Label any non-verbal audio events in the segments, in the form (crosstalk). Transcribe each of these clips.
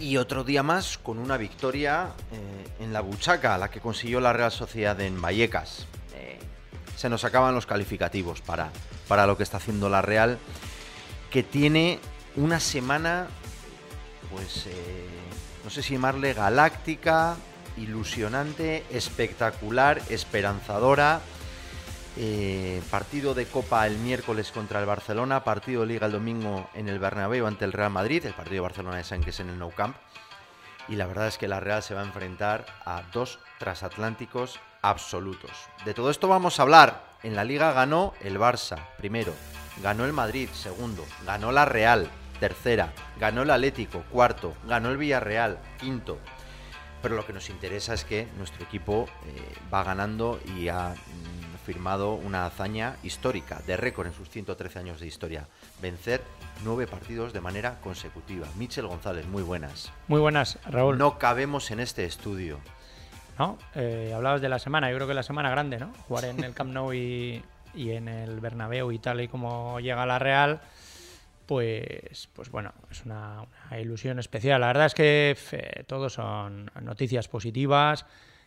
Y otro día más con una victoria eh, en la buchaca, la que consiguió la Real Sociedad en Vallecas. Eh, se nos acaban los calificativos para, para lo que está haciendo la Real, que tiene una semana, pues, eh, no sé si llamarle galáctica, ilusionante, espectacular, esperanzadora. Eh, partido de Copa el miércoles contra el Barcelona, partido de Liga el domingo en el Bernabéu ante el Real Madrid, el partido de Barcelona de es en el Nou Camp. Y la verdad es que la Real se va a enfrentar a dos transatlánticos absolutos. De todo esto vamos a hablar. En la Liga ganó el Barça, primero. Ganó el Madrid, segundo. Ganó la Real, tercera. Ganó el Atlético, cuarto. Ganó el Villarreal, quinto. Pero lo que nos interesa es que nuestro equipo eh, va ganando y ha mm, firmado una hazaña histórica, de récord en sus 113 años de historia. Vencer nueve partidos de manera consecutiva. Michel González, muy buenas. Muy buenas, Raúl. No cabemos en este estudio. ¿No? Eh, hablabas de la semana, yo creo que la semana grande, ¿no? Jugar en el Camp Nou y, y en el Bernabéu y tal y como llega la Real, pues, pues bueno, es una, una ilusión especial. La verdad es que eh, todos son noticias positivas,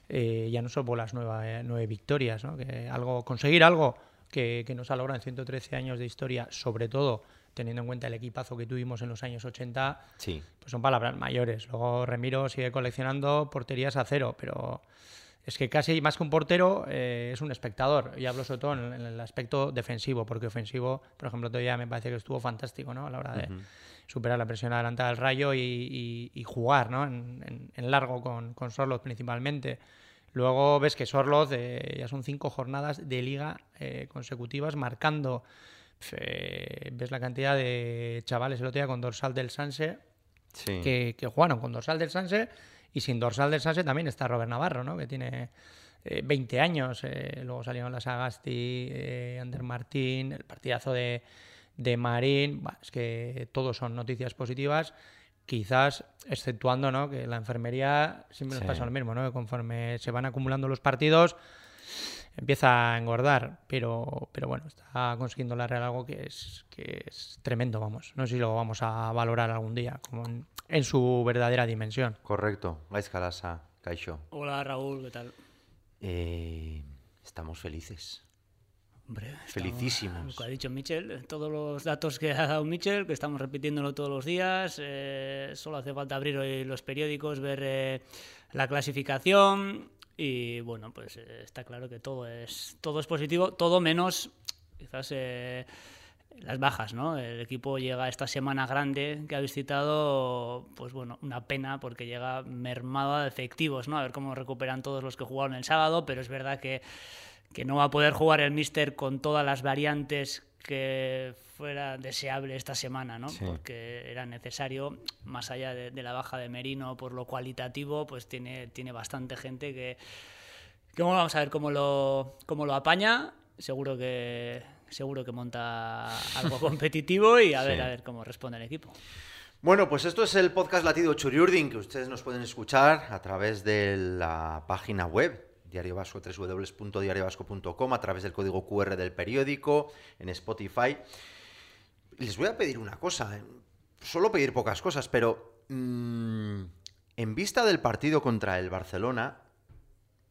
eh, ya no solo por las nueve, nueve victorias, ¿no? que algo, conseguir algo que, que nos ha logrado en 113 años de historia, sobre todo teniendo en cuenta el equipazo que tuvimos en los años 80, Sí. pues son palabras mayores. Luego Remiro sigue coleccionando porterías a cero, pero es que casi más que un portero eh, es un espectador. Y hablo sobre todo en, el aspecto defensivo, porque ofensivo, por ejemplo, todavía me parece que estuvo fantástico ¿no? a la hora de. Superar la presión adelantada del rayo y, y- y jugar ¿no? en, en- en largo con, con Sorloz principalmente. Luego ves que Sorloz eh, ya son cinco jornadas de liga eh, consecutivas marcando. Eh, ves la cantidad de chavales el otro día con dorsal del Sanse Sí. que, que jugaron con dorsal del Sanse y sin dorsal del Sanse también está Robert Navarro, ¿no? que tiene eh, 20 años. eh, luego salieron las Agasti, eh, Ander Martín, el partidazo de, de Marín. Es que todos son noticias positivas. Quizás, exceptuando ¿no? que la enfermería siempre nos Sí. pasa lo mismo, ¿no? que conforme se van acumulando los partidos empieza a engordar, pero, pero bueno, está consiguiendo la Real algo que es, que es tremendo, vamos. No sé si lo vamos a valorar algún día, como en, en su verdadera dimensión. Correcto. Gais Calasa, Caixo. Hola Raúl, ¿qué tal? Eh, estamos felices. Hombre, Felicísimos. Que ha dicho Michel, todos los datos que ha dado Michel, que estamos repitiéndolo todos los días. eh, solo hace falta abrir hoy los periódicos, ver eh, la clasificación. Y bueno, pues eh, está claro que todo es, todo es positivo, todo menos quizás eh, las bajas, ¿no? El equipo llega esta semana grande que habéis citado, pues bueno, una pena porque llega mermado de efectivos, ¿no? A ver cómo recuperan todos los que jugaron el sábado, pero es verdad que, que no va a poder jugar el Mister con todas las variantes que fuera deseable esta semana, ¿no? Sí. Porque era necesario, más allá de, de la baja de Merino por lo cualitativo, pues tiene, tiene bastante gente que, que bueno, vamos a ver cómo lo, cómo lo apaña. Seguro que seguro que monta algo (laughs) competitivo y a ver Sí. a ver cómo responde el equipo. Bueno, pues esto es el podcast Latido Churiurdin, que ustedes nos pueden escuchar a través de la página web Diario Vasco, www.diariovasco.com, a través del código QR del periódico, en Spotify. Les voy a pedir una cosa, eh, solo pedir pocas cosas, pero mm, en vista del partido contra el Barcelona,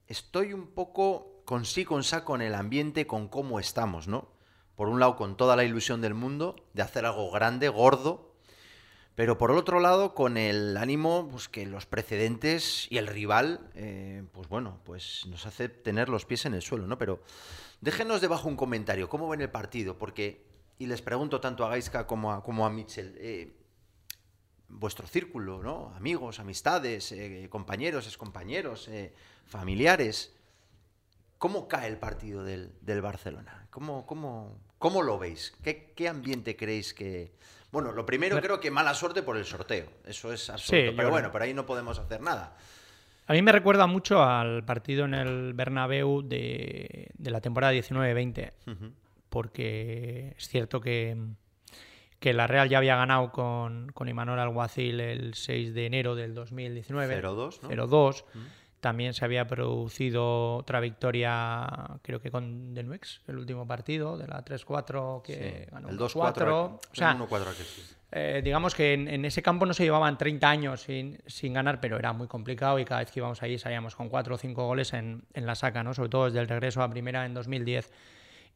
estoy un poco con sí, con sa con el ambiente, con cómo estamos, ¿no? Por un lado, con toda la ilusión del mundo de hacer algo grande, gordo, pero por el otro lado, con el ánimo pues, que los precedentes y el rival, eh, pues bueno, pues nos hace tener los pies en el suelo, ¿no? Pero déjenos debajo un comentario, ¿cómo ven el partido? Porque, y les pregunto tanto a Gaiska como a, como a Mitchell, eh, vuestro círculo, ¿no? Amigos, amistades, eh, compañeros, excompañeros, familiares, ¿cómo cae el partido del, del Barcelona? ¿Cómo, cómo, cómo lo veis? ¿Qué, qué ambiente creéis que...? Bueno, lo primero Bueno. creo que mala suerte por el sorteo, eso es absoluto, Sí, pero bueno, por ahí no podemos hacer nada. A mí me recuerda mucho al partido en el Bernabéu de, de la temporada 19-20, Ujú. porque es cierto que, que la Real ya había ganado con, con Imanol Alguacil el 6 de enero del 2019. 0-2, ¿no? 0-2. También se había producido otra victoria, creo que con Denuex, el último partido de la 3-4 que Sí, ganó el 2-4. 2-4. O sea, el 1-4 aquel, sí. eh, digamos que en, en ese campo no se llevaban 30 años sin, sin ganar, pero era muy complicado y cada vez que íbamos allí salíamos con 4 o 5 goles en, en la saca, ¿no? sobre todo desde el regreso a primera en 2010.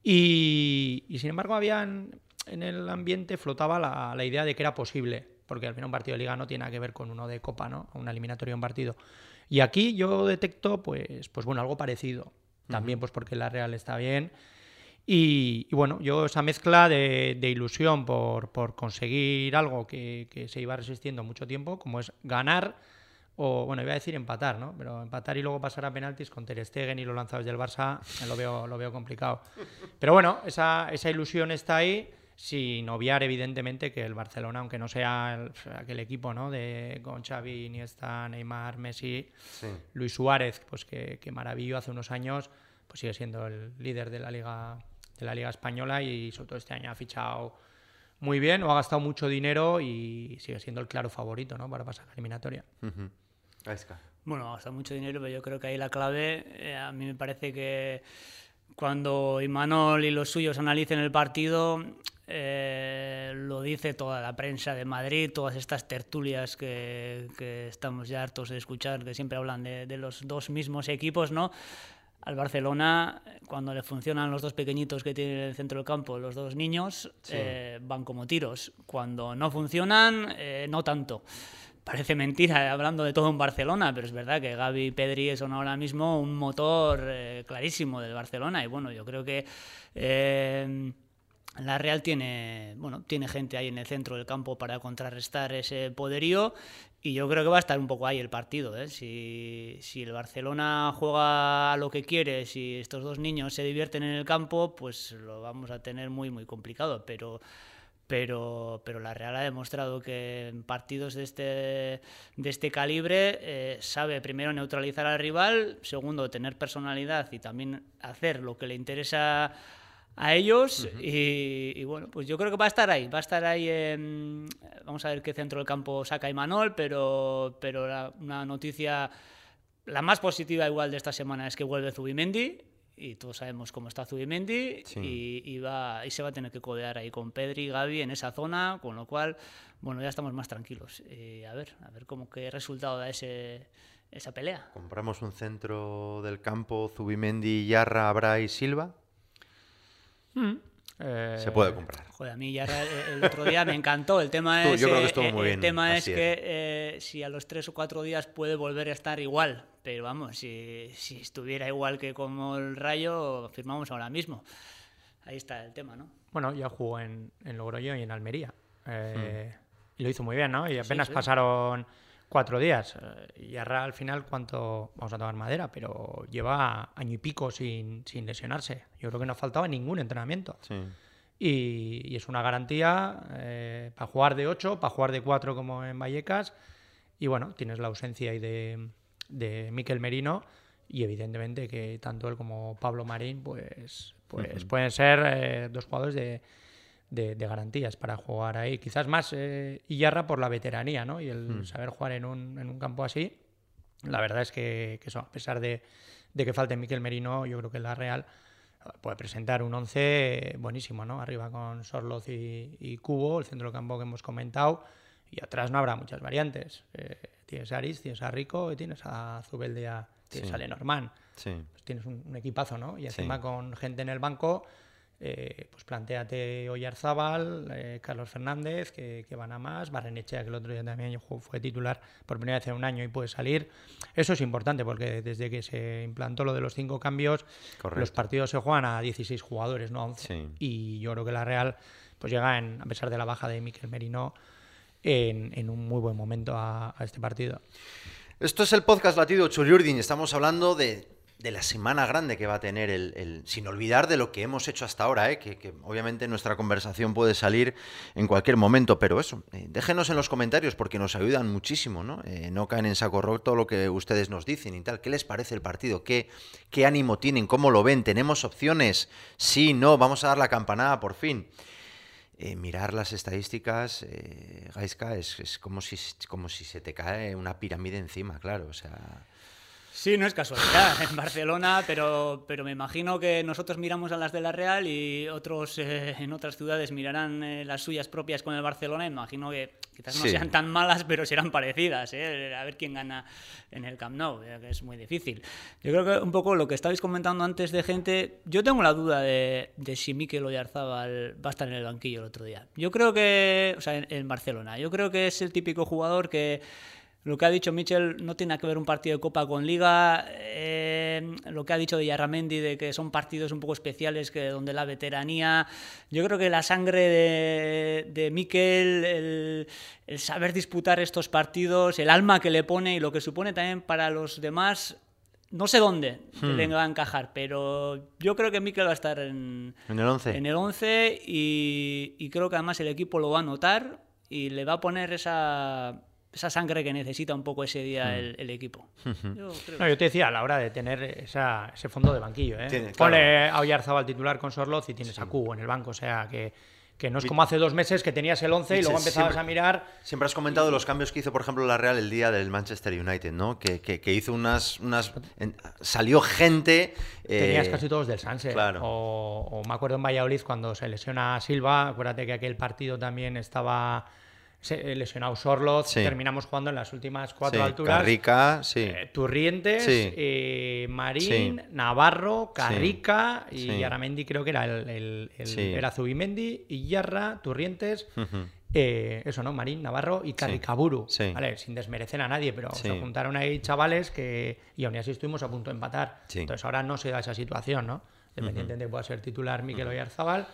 Y, y sin embargo, habían, en el ambiente flotaba la, la idea de que era posible, porque al final un partido de liga no tiene nada que ver con uno de copa, ¿no? una eliminatoria, un partido. Y aquí yo detecto, pues, pues bueno, algo parecido. También, pues porque la Real está bien. Y, y bueno, yo esa mezcla de, de ilusión por, por conseguir algo que, que se iba resistiendo mucho tiempo, como es ganar, o bueno, iba a decir empatar, ¿no? Pero empatar y luego pasar a penaltis con Ter Stegen y los lanzados del Barça lo veo, lo veo complicado. Pero bueno, esa, esa ilusión está ahí, sin obviar evidentemente que el Barcelona, aunque no sea el- aquel equipo, ¿no? De con Xavi, Iniesta, Neymar, Messi, Sí. Luis Suárez, pues que, que maravilló hace unos años, pues sigue siendo el líder de la liga de la liga española y sobre todo este año ha fichado muy bien o ha gastado mucho dinero y sigue siendo el claro favorito, ¿no? Para pasar a la eliminatoria. Bueno, gasta mucho dinero, pero yo creo que ahí la clave, eh, a mí me parece que cuando Imanol y los suyos analicen el partido, eh, lo dice toda la prensa de Madrid, todas estas tertulias que, que estamos ya hartos de escuchar, que siempre hablan de, de los dos mismos equipos, ¿no? Al Barcelona, cuando le funcionan los dos pequeñitos que tiene en el centro del campo, los dos niños, Sí. eh, van como tiros. Cuando no funcionan, eh, no tanto. Parece mentira hablando de todo en Barcelona, pero es verdad que Gaby y Pedri son ahora mismo un motor eh, clarísimo del Barcelona. Y bueno, yo creo que la Real tiene, bueno, tiene gente ahí en el centro del campo para contrarrestar ese poderío. Y yo creo que va a estar un poco ahí el partido. ¿eh? Si, el Barcelona juega a lo que quiere, si estos dos niños se divierten en el campo, pues lo vamos a tener muy, muy complicado. Pero pero, pero la Real ha demostrado que en partidos de este, de este calibre eh, sabe primero neutralizar al rival, segundo tener personalidad y también hacer lo que le interesa a ellos y, y bueno, pues yo creo que va a estar ahí, va a estar ahí, en- vamos a ver qué centro del campo saca Imanol, pero, pero la- una noticia, la más positiva igual de esta semana es que vuelve Zubimendi y todos sabemos cómo está Zubimendi Sí. y, y va, y se va a tener que codear ahí con Pedri y Gaby en esa zona, con lo cual, bueno, ya estamos más tranquilos. Y a ver, a ver cómo qué resultado da ese, esa pelea. Compramos un centro del campo, Zubimendi, Yarra, Abra y Silva. Eh, Se puede comprar. Joder, a mí ya el, el otro día me encantó. El tema (laughs) es, yo creo que eh, estuvo eh, muy el bien, tema es que eh, si a los tres o cuatro días puede volver a estar igual. Pero vamos, si, si estuviera igual que como el Rayo, firmamos ahora mismo. Ahí está el tema, ¿no? Bueno, ya jugó en, en Logroño y en Almería. Eh, Hmm. Y lo hizo muy bien, ¿no? Y apenas sí. pasaron cuatro días. Eh, Y Arra al final, ¿cuánto? Vamos a tomar madera, pero lleva año y pico sin, sin lesionarse. Yo creo que no faltaba ningún entrenamiento. Sí. Y, y es una garantía eh, para jugar de 8, para jugar de 4 como en Vallecas. Y bueno, tienes la ausencia ahí de, de Miquel Merino. Y evidentemente que tanto él como Pablo Marín, pues, pues pueden ser eh, dos jugadores de, de- de garantías para jugar ahí. Quizás más eh, Iyarra por la veteranía, ¿no? Y el saber jugar en un, en un campo así. La verdad es que, que eso, a pesar de, de que falte Miquel Merino, yo creo que la Real eh, puede presentar un 11 buenísimo, ¿no? Arriba con Sorloz y, y Cubo, el centro del campo que hemos comentado, y atrás no habrá muchas variantes. Eh, tienes a Aris, tienes a Rico y tienes a Zubeldia, tienes Sí. a Lenormand. Sí. Pues tienes un, un equipazo, ¿no? Y encima Sí. con gente en el banco, eh, pues planteate Oyarzábal, eh, Carlos Fernández, que, que van a más, Barrenechea, que el otro día también fue titular por primera vez en un año y puede salir. Eso es importante porque desde que se implantó lo de los cinco cambios, Correcto. los partidos se juegan a 16 jugadores, no a 11. Sí. Y yo creo que la Real pues llega, en, a pesar de la baja de Miquel Merino, en, en un muy buen momento a, a este partido. Esto es el podcast Latido Churiurdin. Estamos hablando de, de la semana grande que va a tener el, el- Sin olvidar de lo que hemos hecho hasta ahora, ¿eh? que, que obviamente nuestra conversación puede salir en cualquier momento, pero eso, eh, déjenos en los comentarios porque nos ayudan muchísimo, ¿no? Eh, no caen en saco roto lo que ustedes nos dicen y tal. ¿Qué les parece el partido? ¿Qué, ¿Qué ánimo tienen? ¿Cómo lo ven? ¿Tenemos opciones? Sí, no, vamos a dar la campanada por fin. Eh, mirar las estadísticas, eh, Gaiska, es, es como, si, como si se te cae una pirámide encima, claro. O sea, Sí, no es casualidad (laughs) en Barcelona, pero, pero me imagino que nosotros miramos a las de la Real y otros eh, en otras ciudades mirarán eh, las suyas propias con el Barcelona. Imagino que quizás no Sí. sean tan malas, pero serán parecidas. eh, A ver quién gana en el Camp Nou, ya que es muy difícil. Yo creo que un poco lo que estabais comentando antes de gente, yo tengo la duda de, de si Mikel Oyarzábal va a estar en el banquillo el otro día. Yo creo que, o sea, en, en Barcelona, yo creo que es el típico jugador que lo que ha dicho Michel no tiene que ver un partido de Copa con Liga. eh, lo que ha dicho de Yarramendi, de que son partidos un poco especiales, que donde la veteranía. Yo creo que la sangre de, de Mikel, el, el saber disputar estos partidos, el alma que le pone y lo que supone también para los demás. No sé dónde le va a encajar, pero yo creo que Mikel va a estar en, En el 11. en el 11 y, y creo que además el equipo lo va a notar y le va a poner esa, esa sangre que necesita un poco ese día el, el equipo. Yo creo No, yo te decía a la hora de tener esa- ese fondo de banquillo. ¿eh? Tiene, Ponle a Oyarzabal titular con Sorloz y tienes a Cubo en el banco. O sea, que, que no es como hace dos meses que tenías el 11 y luego empezabas siempre- a mirar. Siempre has comentado los cambios que hizo, por ejemplo, la Real el día del Manchester United, ¿no? Que, que- que hizo unas. unas en- salió gente. eh, Tenías casi todos del Sanse. claro. O, o me acuerdo en Valladolid cuando se lesiona Silva. Acuérdate que aquel partido también estaba lesionado Sorloz. Sí. Terminamos jugando en las últimas cuatro sí, alturas. Carrica, sí. Eh, Turrientes, eh, Marín. Navarro, Carrica y. Aramendi creo que era el, el- el- era Zubimendi, Iyarra, Turrientes, eh, eso no, Marín, Navarro y Carricaburu. ¿vale? Sin desmerecer a nadie, pero se juntaron ahí chavales que y aún así estuvimos a punto de empatar. Entonces ahora no se da esa situación, ¿no? Dependiente de que pueda ser titular Miquel Oyarzabal,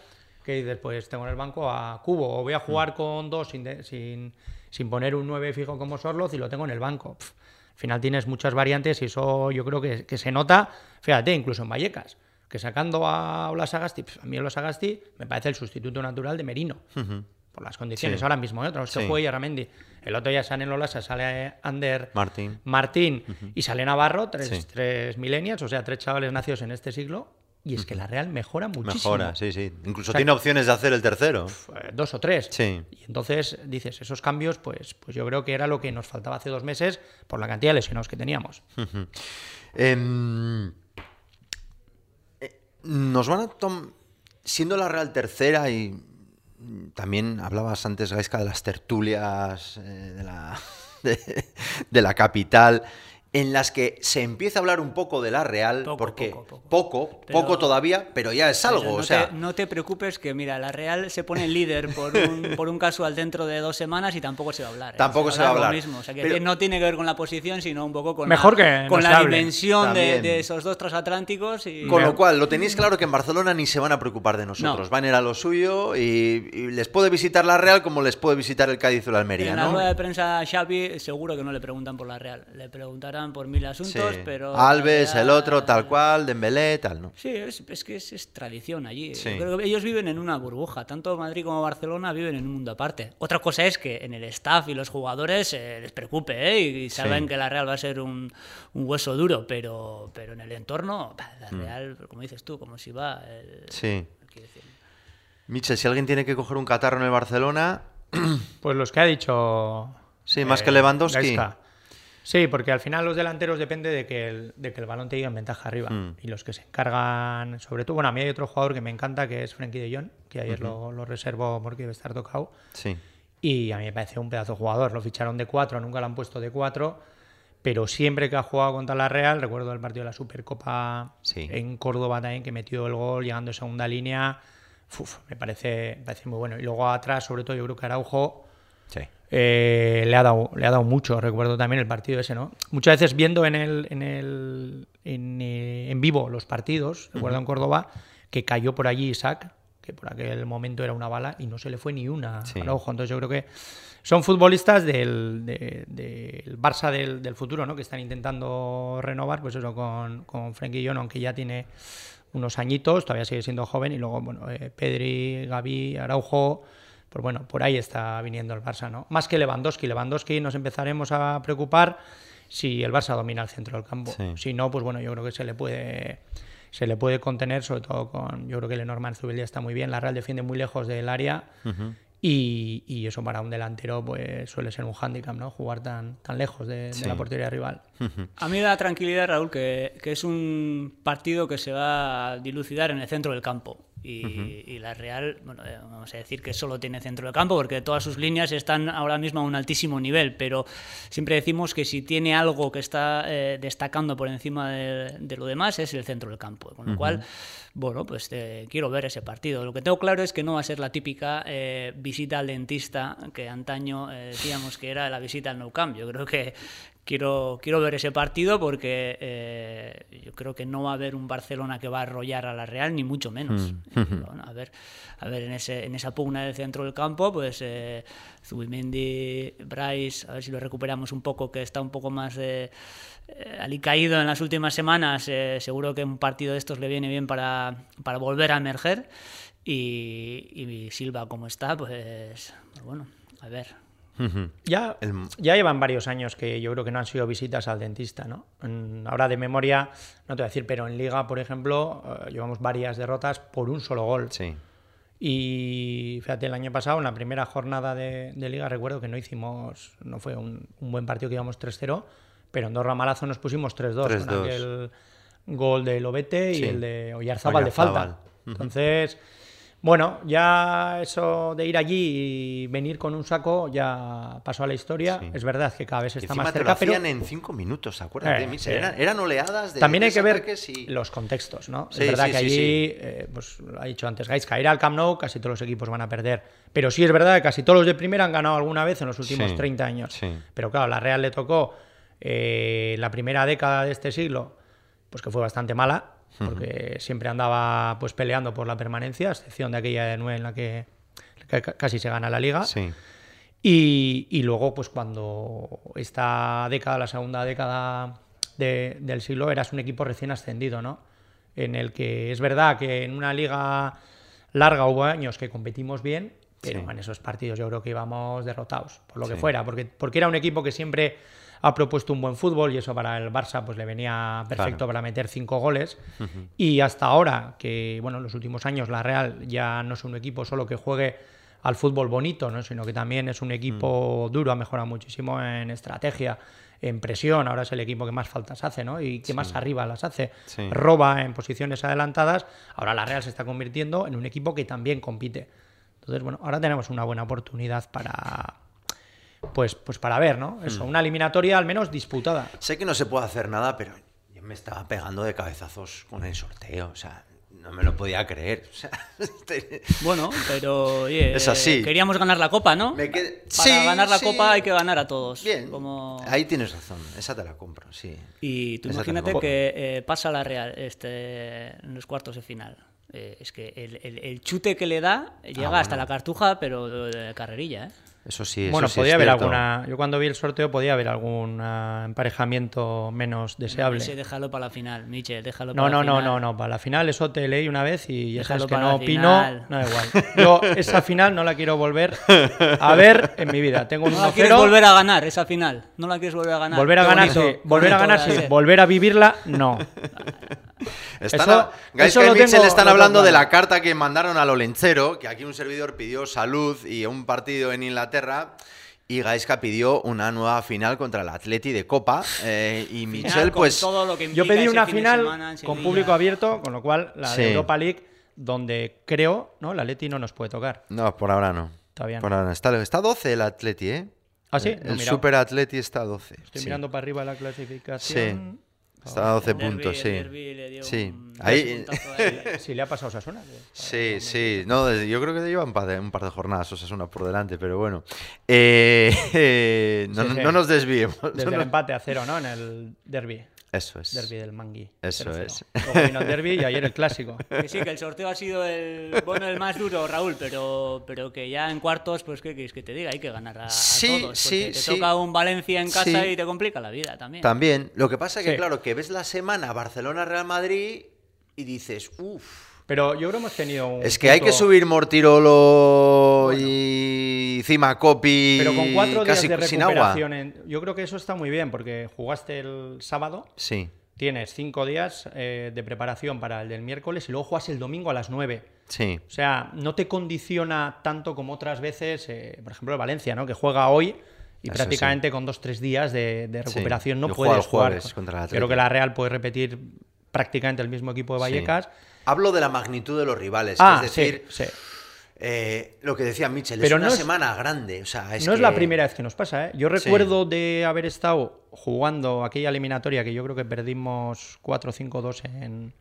que dices, pues tengo en el banco a Cubo, o voy a jugar con dos sin, de- sin, sin poner un 9 fijo como Sorloz y lo tengo en el banco. Pff, al final tienes muchas variantes y eso yo creo que, que se nota, fíjate, incluso en Vallecas, que sacando a Olas Agasti, pff, a mí Olas Agasti me parece el sustituto natural de Merino. Por las condiciones Sí. ahora mismo, ¿eh? que Sí. juegue Yarramendi. El otro ya sale en Olasa, sale Ander Martín. Martín y sale Navarro, tres, Sí. tres millennials, o sea, tres chavales nacidos en este siglo. Y es que la Real mejora muchísimo. Mejora, sí, sí. Incluso O sea, tiene opciones de hacer el tercero. Eh, Dos o tres. Sí. Y entonces dices, esos cambios, pues, pues yo creo que era lo que nos faltaba hace dos meses por la cantidad de lesionados que teníamos. Em, eh, nos van a siendo la Real tercera y también hablabas antes Gaisca de las tertulias eh, de, la, (laughs) de, de la capital en las que se empieza a hablar un poco de la Real Poco, porque poco, poco. poco, Pero- poco todavía, pero ya es algo, no, o sea, te, no te preocupes que, mira, la Real se pone líder por un, (laughs) por un casual dentro de dos semanas y tampoco se va a hablar. ¿eh? Tampoco se va a hablar. mismo. O sea, que Pero- no tiene que ver con la posición, sino un poco con Mejor la, que con la dimensión de, esos dos transatlánticos. Y... Con lo cual, lo tenéis claro que en Barcelona ni se van a preocupar de nosotros. No. Van a ir a lo suyo y, y les puede visitar la Real como les puede visitar el Cádiz o la Almería, En la rueda de prensa Xavi seguro que no le preguntan por la Real. Le preguntarán por mil asuntos, Sí. pero... Alves, el otro, tal cual, Dembélé, tal, ¿no? Sí, es, es que es, es tradición allí. Sí. Yo creo que ellos viven en una burbuja. Tanto Madrid como Barcelona viven en un mundo aparte. Otra cosa es que en el staff y los jugadores eh, les preocupe ¿eh? y saben Sí. que la Real va a ser un, un hueso duro, pero, pero en el entorno, la Mm. Real, como dices tú, como si va. el- Sí. Michel, si alguien tiene que coger un catarro en el Barcelona, Pues los que ha dicho. Sí, más que Lewandowski. Gaisca. Sí, porque al final los delanteros depende de que el, de que el balón te llegue en ventaja arriba. Mm. Y los que se encargan, sobre todo, bueno, a mí hay otro jugador que me encanta que es Frenkie de Jong, que ayer lo, lo reservo porque debe estar tocado. sí. Y a mí me parece un pedazo de jugador. Lo ficharon de cuatro, nunca lo han puesto de cuatro. Pero siempre que ha jugado contra la Real, recuerdo el partido de la Supercopa Sí. en Córdoba también, que metió el gol llegando a segunda línea. Uf, me parece, me parece muy bueno. Y luego atrás, sobre todo, yo creo que Araujo Sí. Eh, le, ha dado, le ha dado mucho. Recuerdo también el partido ese, ¿no? Muchas veces viendo en, el, en, el, en, eh, en vivo los partidos, recuerdo en Córdoba, que cayó por allí Isaac, que por aquel momento era una bala y no se le fue ni una Sí. al ojo. Entonces yo creo que son futbolistas del, de- del Barça del, del futuro, ¿no? Que están intentando renovar, pues eso, con, con Frenkie John, aunque ya tiene unos añitos, todavía sigue siendo joven, y luego, bueno, eh, Pedri, Gaby, Araujo, pues bueno, por ahí está viniendo el Barça, ¿no? Más que Lewandowski. Lewandowski nos empezaremos a preocupar si el Barça domina el centro del campo. Sí. Si no, pues bueno, yo creo que se le puede se le puede contener, sobre todo con, yo creo que Lenormand Zubel ya está muy bien, la Real defiende muy lejos del área Y, y eso para un delantero pues suele ser un hándicap, ¿no? Jugar tan, tan lejos de, la portería rival. A mí me da tranquilidad, Raúl, que, que es un partido que se va a dilucidar en el centro del campo. Y, y la Real, bueno, eh, vamos a decir que solo tiene centro del campo porque todas sus líneas están ahora mismo a un altísimo nivel, pero siempre decimos que si tiene algo que está eh, destacando por encima de, de lo demás es el centro del campo. Con lo cual, bueno, pues eh, quiero ver ese partido. Lo que tengo claro es que no va a ser la típica eh, visita al dentista que antaño eh, decíamos que era la visita al Nou Camp. Yo creo que quiero, quiero ver ese partido porque eh, yo creo que no va a haber un Barcelona que va a arrollar a la Real, ni mucho menos. Y, bueno, a ver, a ver en, ese, en esa pugna del centro del campo, pues eh, Zubimendi, Bryce, a ver si lo recuperamos un poco, que está un poco más eh, eh, alicaído en las últimas semanas. eh, seguro que un partido de estos le viene bien para, para volver a emerger. Y, y Silva, como está, pues, pues bueno, a ver. Ujú. Ya, El- ya llevan varios años que yo creo que no han sido visitas al dentista, ¿no? Ahora de memoria, no te voy a decir, pero en Liga, por ejemplo, eh, llevamos varias derrotas por un solo gol. Sí. Y fíjate, el año pasado, en la primera jornada de, de Liga, recuerdo que no hicimos, no fue un, un buen partido que íbamos 3-0, pero en dos ramalazo nos pusimos 3-2 con 3-2. aquel gol de Lobete Sí. y el de Oyarzábal de falta. Entonces, bueno, ya eso de ir allí y venir con un saco ya pasó a la historia. Sí. Es verdad que cada vez está más te lo cerca, pero hacían en cinco minutos, acuérdate, Eh, sí. Eran, eran oleadas de también hay que ver y- los contextos, ¿no? Sí, es verdad que allí, eh, pues lo ha dicho antes Gaisca, ir al Camp Nou, casi todos los equipos van a perder. Pero sí es verdad que casi todos los de primera han ganado alguna vez en los últimos Sí, 30 años. Pero claro, la Real le tocó eh, la primera década de este siglo, pues que fue bastante mala, porque siempre andaba pues peleando por la permanencia, a excepción de aquella de 9 en la que, que ca- casi se gana la liga. Sí. Y, y luego, pues cuando esta década, la segunda década de- del siglo, eras un equipo recién ascendido, ¿no? En el que es verdad que en una liga larga hubo años que competimos bien, pero Sí. en esos partidos yo creo que íbamos derrotados, por lo que fuera, porque, porque era un equipo que siempre ha propuesto un buen fútbol y eso para el Barça pues le venía perfecto Claro. para meter cinco goles. Y hasta ahora, que bueno, en los últimos años la Real ya no es un equipo solo que juegue al fútbol bonito, ¿no? sino que también es un equipo duro, ha mejorado muchísimo en estrategia, en presión, ahora es el equipo que más faltas hace, ¿no? Y que más arriba las hace. Sí. Roba en posiciones adelantadas. Ahora la Real se está convirtiendo en un equipo que también compite. Entonces, bueno, ahora tenemos una buena oportunidad para pues, pues para ver, ¿no? Eso, una eliminatoria al menos disputada. Sé que no se puede hacer nada, pero yo me estaba pegando de cabezazos con el sorteo. O sea, no me lo podía creer. O sea, (laughs) este- Bueno, pero oye, Es así. eh, queríamos ganar la copa, ¿no? Me qued- Para Sí, ganar la sí. copa hay que ganar a todos. Bien. Como... Ahí tienes razón. Esa te la compro, sí. Y tú Esa imagínate que eh, pasa la Real este, en los cuartos de final. Eh, es que el, el- el chute que le da llega bueno. hasta la cartuja, pero de carrerilla, ¿eh? Eso sí, eso bueno, sí podía es haber cierto. alguna. Yo cuando vi el sorteo podía haber algún ah, emparejamiento menos deseable. Ese déjalo para la final, Michel, déjalo No, para no, la no, final. no, no. Para la final eso te leí una vez y ya Déjalo sabes que para no la opino. final. No da igual. (laughs) Yo esa final no la quiero volver a ver en mi vida. Tengo un (laughs) No la 1-0. quieres volver a ganar, esa final. No la quieres volver a ganar. Volver a Qué ganar, bonito, sí. Volver a bonito ganar, sí. Volver a vivirla, no. (laughs) (laughs) Están Eso- a- eso Mitchell tengo- están lo hablando tengo de la carta que mandaron al Olenchero, que aquí un servidor pidió salud y un partido en Inglaterra. Y Gaisca pidió una nueva final contra el Atleti de Copa. eh, y Michel, pues. todo lo que Yo pedí una final semana con público abierto, con lo cual la Sí. de Europa League, donde creo, ¿no? La Leti no nos puede tocar. No, por ahora no. Todavía no. Por ahora no. Está, está 12 el Atleti, ¿eh? ¿Ah, sí? El, No he el mirado. Super Atleti está a 12. Estoy sí. mirando para arriba la clasificación. Está a 12 El derbi- puntos, sí. le dio Sí. un Ahí- (laughs) él. Si le ha pasado a Osasuna. Sí, sí. No, yo creo que lleva un par de, un par de jornadas, o sea, es una por delante, pero bueno. Eh, (laughs) eh, no, Sí, sí. no nos desviemos. (laughs) Desde No el nos- empate a cero, ¿no? En el derby. Eso es. Derby del Mangui. Eso 0-0. es. Luego vino el derby y ayer el clásico. (laughs) Que sí, que el sorteo ha sido el bueno, el más duro, Raúl, pero, pero que ya en cuartos, pues qué quieres que te diga, hay que ganar a, a Sí, todos. sí, porque te sí. toca un Valencia en casa Sí. y te complica la vida también. También. Lo que pasa es que, Sí. claro, que ves la semana Barcelona-Real Madrid y dices, uff. Pero yo creo que hemos tenido un. Es que hay que subir Mortirolo y Cimacopi Pero con cuatro días casi de sin agua. recuperación. en- Yo creo que eso está muy bien, porque jugaste el sábado Sí. tienes cinco días eh, de preparación para el del miércoles y luego juegas el domingo a las 9. Sí. O sea, no te condiciona tanto como otras veces, eh, por ejemplo, el Valencia, ¿no? Que juega hoy y Eso prácticamente con dos tres días de, de recuperación no Yo puedes jugar. contra Creo que la Real puede repetir prácticamente el mismo equipo de Vallecas. Sí. Hablo de la magnitud de los rivales, Ah, es decir, sí, sí. Eh, lo que decía Mitchell, Pero es una es- semana grande. O sea, es no es la primera vez que nos pasa, ¿eh? Yo Sí. recuerdo de haber estado jugando aquella eliminatoria que yo creo que perdimos 4-5-2 en,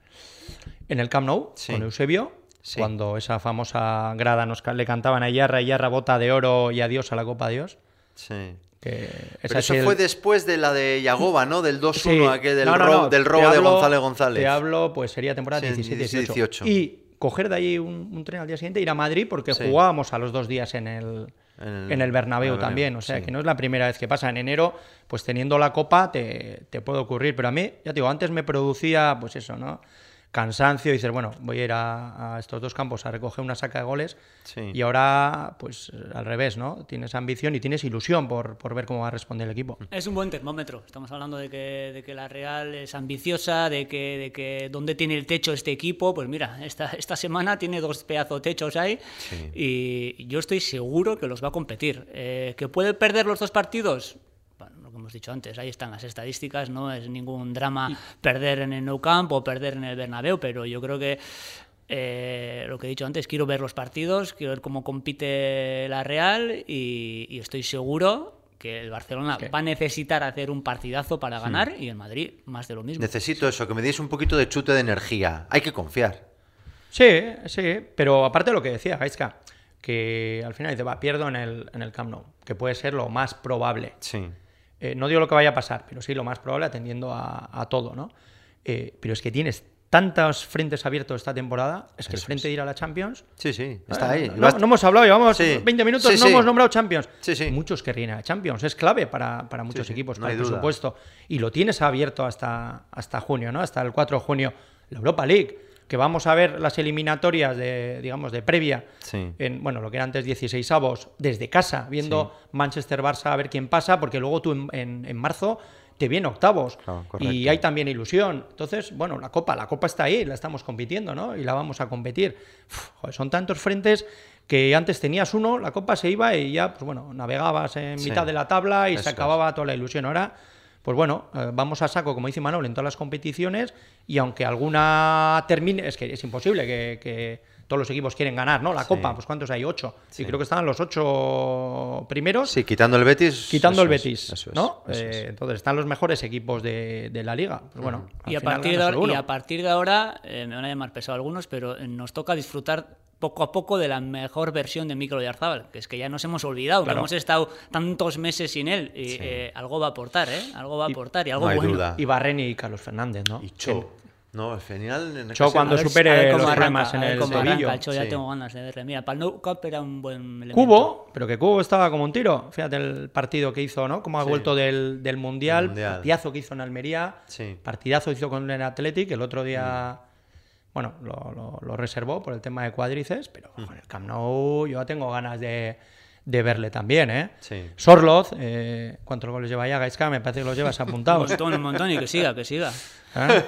en el Camp Nou Sí. con Eusebio, Sí. cuando esa famosa grada nos le cantaban a Yarra, Yarra bota de oro y adiós a la Copa Dios. Sí. Que Pero eso el- fue después de la de Yagoba, ¿no? Del 2-1, Sí. aquel del, No, no, robo, del robo de González González. Te hablo, pues sería temporada Sí, 17-18. 18. Y coger de ahí un, un tren al día siguiente, ir a Madrid, porque Sí. jugábamos a los dos días en el, En el- en el Bernabéu Bernabéu, también. O sea, sí. que no es la primera vez que pasa. En enero, pues teniendo la copa, te, te puede ocurrir. Pero a mí, ya te digo, antes me producía, pues eso, ¿no? Cansancio y dices, bueno, voy a ir a, a estos dos campos a recoger una saca de goles. Sí. Y ahora, pues al revés, ¿no? Tienes ambición y tienes ilusión por, por ver cómo va a responder el equipo. Es un buen termómetro. Estamos hablando de que, de que la Real es ambiciosa, de que, de que dónde tiene el techo este equipo. Pues mira, esta, esta semana tiene dos pedazos techos ahí Sí. y yo estoy seguro que los va a competir. Eh, ¿Que puede perder los dos partidos? Bueno, lo que hemos dicho antes, ahí están las estadísticas, no es ningún drama perder en el Nou Camp o perder en el Bernabéu, pero yo creo que eh, lo que he dicho antes, quiero ver los partidos, quiero ver cómo compite la Real y, y estoy seguro que el Barcelona va a necesitar hacer un partidazo para ganar y el Madrid más de lo mismo. Necesito eso, que me deis un poquito de chute de energía. Hay que confiar. Sí, sí, pero aparte de lo que decía Gaiska, que al final dice, va, pierdo en el, en el Camp Nou, que puede ser lo más probable. Sí. Eh, no digo lo que vaya a pasar, pero sí lo más probable atendiendo a, a todo, ¿no? Eh, pero es que tienes tantos frentes abiertos esta temporada, es que el frente de ir a la Champions... Sí, sí, está ahí. No, hemos hablado, llevamos Sí. 20 minutos, Sí, no sí. hemos nombrado Champions. Sí, sí. Muchos querrían a Champions, es clave para, para muchos equipos, no para el presupuesto. Y lo tienes abierto hasta, hasta junio, ¿no? Hasta el 4 de junio, la Europa League, que vamos a ver las eliminatorias de, digamos, de previa, Sí. en, bueno, lo que era antes 16 avos, desde casa, viendo Manchester-Barça a ver quién pasa, porque luego tú en, en- en marzo te viene octavos. Claro, y hay también ilusión. Entonces, bueno, la copa, la copa está ahí, la estamos compitiendo, ¿no? Y la vamos a competir. Uf, joder, son tantos frentes que antes tenías uno, la copa se iba y ya, pues bueno, navegabas en Sí, mitad de la tabla y eso se es. acababa toda la ilusión. Ahora, pues bueno, eh, vamos a saco, como dice Manuel, en todas las competiciones y aunque alguna termine, es que es imposible que, que todos los equipos quieren ganar, ¿no? La Sí. copa, pues ¿cuántos hay? Ocho. Sí. Y creo que estaban los ocho primeros Sí, quitando el Betis. quitando el Betis, es, ¿no? Eh, es. entonces están los mejores equipos de, de la liga. Pues bueno, Y a, partir de ahora, y a partir de ahora, eh, me van a llamar pesado algunos, pero eh, nos toca disfrutar poco a poco de la mejor versión de Micro Yarzábal, que es que ya nos hemos olvidado, Claro. que hemos estado tantos meses sin él, y eh, algo va a aportar, ¿eh? Algo va a aportar y algo no hay bueno. duda. Y Barreni y Carlos Fernández, ¿no? Y Cho. No, al final. casi- cuando A ver- supere a ver los cómo problemas en a ver el cómo tobillo. arranca, ya Sí. tengo ganas de verle. Mira, para el Cup era un buen elemento. Cubo, pero que Cubo estaba como un tiro. Fíjate el partido que hizo, ¿no? Como ha Sí. vuelto del, del mundial, Mundial. partidazo que hizo en Almería, Sí. partidazo hizo con el Athletic, el otro día, Mm. bueno, lo, lo- lo reservó por el tema de cuádriceps, pero con el Camp Nou yo tengo ganas de, de verle también, ¿eh? Sí. Sorloz, eh, ¿cuántos goles lleva ya Gaisca? Me parece que los llevas (laughs) Un apuntados. montón, un montón, y que siga, que siga. ¿eh?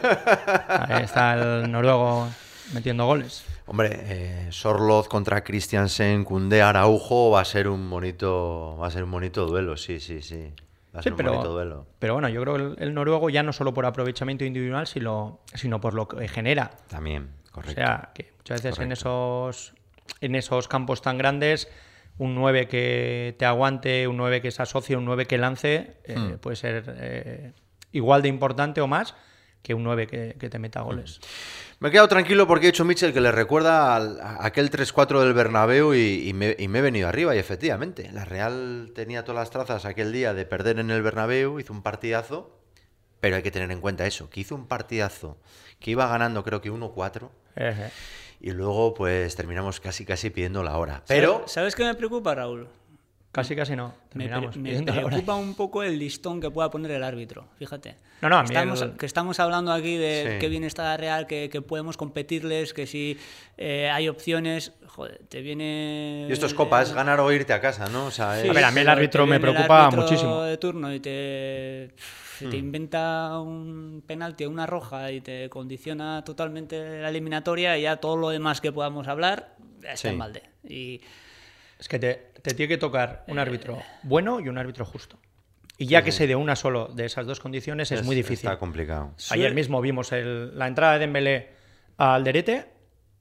Ahí está el noruego metiendo goles. Hombre, eh, Sorloz contra Christiansen, Kunde, Araujo va a ser un bonito, va a ser un bonito duelo, sí, sí, sí. Va a Sí, ser un pero, bonito duelo. pero bueno, yo creo que el, el noruego ya no solo por aprovechamiento individual, sino, sino por lo que genera. También, O correcto. sea, que muchas veces en esos, en esos campos tan grandes, un 9 que te aguante, un 9 que se asocie, un 9 que lance, eh, Hmm. puede ser eh, igual de importante o más que un 9 que, que te Hmm. meta goles. Me he quedado tranquilo porque he dicho Mitchell que le recuerda al- a aquel 3-4 del Bernabéu y, y me, y me he venido arriba. Y efectivamente, la Real tenía todas las trazas aquel día de perder en el Bernabéu, hizo un partidazo, pero hay que tener en cuenta eso, que hizo un partidazo que iba ganando creo que 1-4 Ejé. Y luego pues terminamos casi casi pidiendo la hora. Pero ¿Sabes qué me preocupa, Raúl? Casi, casi no. Me, Terminamos pre- me la hora. preocupa un poco el listón que pueda poner el árbitro, fíjate. No, no, a mí estamos, el- que estamos hablando aquí de Sí. que bien está la Real, que, que podemos competirles, que si eh, hay opciones, joder, te viene... Y esto es el- copa, es ganar o irte a casa, ¿no? O sea, Sí, es- A ver, a mí el árbitro me viene el preocupa árbitro muchísimo. de turno y te, Hmm. te inventa un penalti o una roja y te condiciona totalmente la eliminatoria y ya todo lo demás que podamos hablar está Sí. en balde. Y Es que te, te tiene que tocar un árbitro bueno y un árbitro justo. Y ya que se dé una solo de esas dos condiciones es, muy difícil. Está complicado. Ayer mismo vimos el- la entrada de Dembélé al derete,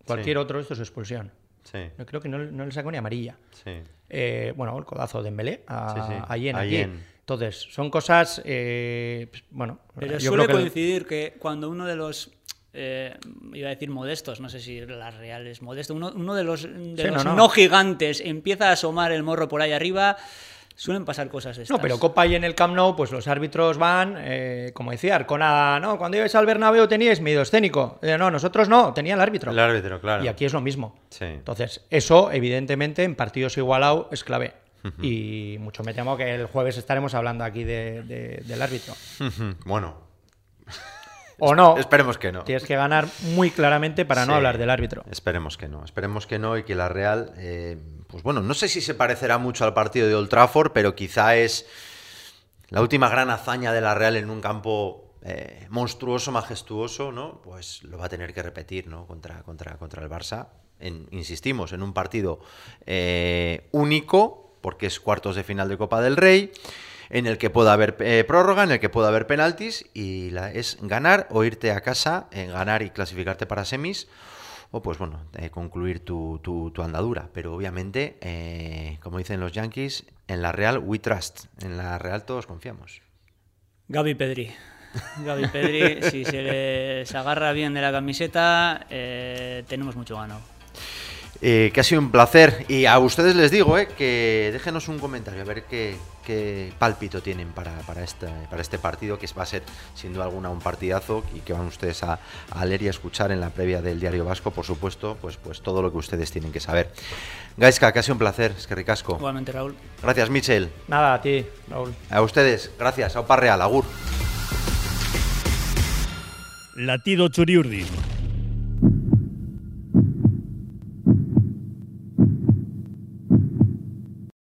cualquier Sí. otro esto es expulsión. Sí, Yo creo que no, no le sacó ni amarilla. sí. Eh, bueno, el codazo de Dembélé a, Sí, sí. a Yen A aquí. Yen. Entonces, son cosas, eh, pues, bueno, Pero yo suele creo que... coincidir que cuando uno de los, eh, iba a decir modestos, no sé si la real es modesto, uno, uno de los, de Sí, los no, no, no. gigantes empieza a asomar el morro por ahí arriba, suelen pasar cosas de estas. No, pero Copa y en el Camp Nou, pues los árbitros van, eh, como decía Arcona, no, cuando ibais al Bernabéu teníais miedo escénico. Eh, no, nosotros no, tenía el árbitro. El árbitro, claro. Y aquí es lo mismo. Sí. Entonces, eso, evidentemente, en partidos igualados es clave. Y mucho me temo que el jueves estaremos hablando aquí de- de- del árbitro. bueno, O no, esperemos que no. tienes que ganar muy claramente para no hablar del árbitro. Esperemos que no, esperemos que no y que la Real, eh, pues bueno, no sé si se parecerá mucho al partido de Old Trafford, pero quizá es la última gran hazaña de la Real en un campo eh, monstruoso, majestuoso, ¿no? Pues lo va a tener que repetir, ¿no? Contra, contra, contra el Barça. En- insistimos, en un partido eh, único, porque es cuartos de final de Copa del Rey, en el que pueda haber eh, prórroga, en el que pueda haber penaltis, y la, es ganar o irte a casa, en ganar y clasificarte para semis, o pues bueno, eh, concluir tu, tu- tu andadura. Pero obviamente, eh, como dicen los Yankees, en la Real we trust, en la Real todos confiamos. Gaby Pedri. Gaby Pedri, (laughs) si se agarra bien de la camiseta, eh, tenemos mucho ganado. Eh, que ha sido un placer. Y a ustedes les digo eh, que déjenos un comentario a ver qué, qué pálpito tienen para, para, este, para este partido, que va a ser sin duda alguna un partidazo y que van ustedes a, a leer y a escuchar en la previa del Diario Vasco, por supuesto, pues, pues todo lo que ustedes tienen que saber. Gaiska, que ha sido un placer, es que ricasco. Igualmente, Raúl. Gracias, Michel. Nada, a ti, Raúl. A ustedes, gracias. A Opa Real, Agur. Latido Churiurdin.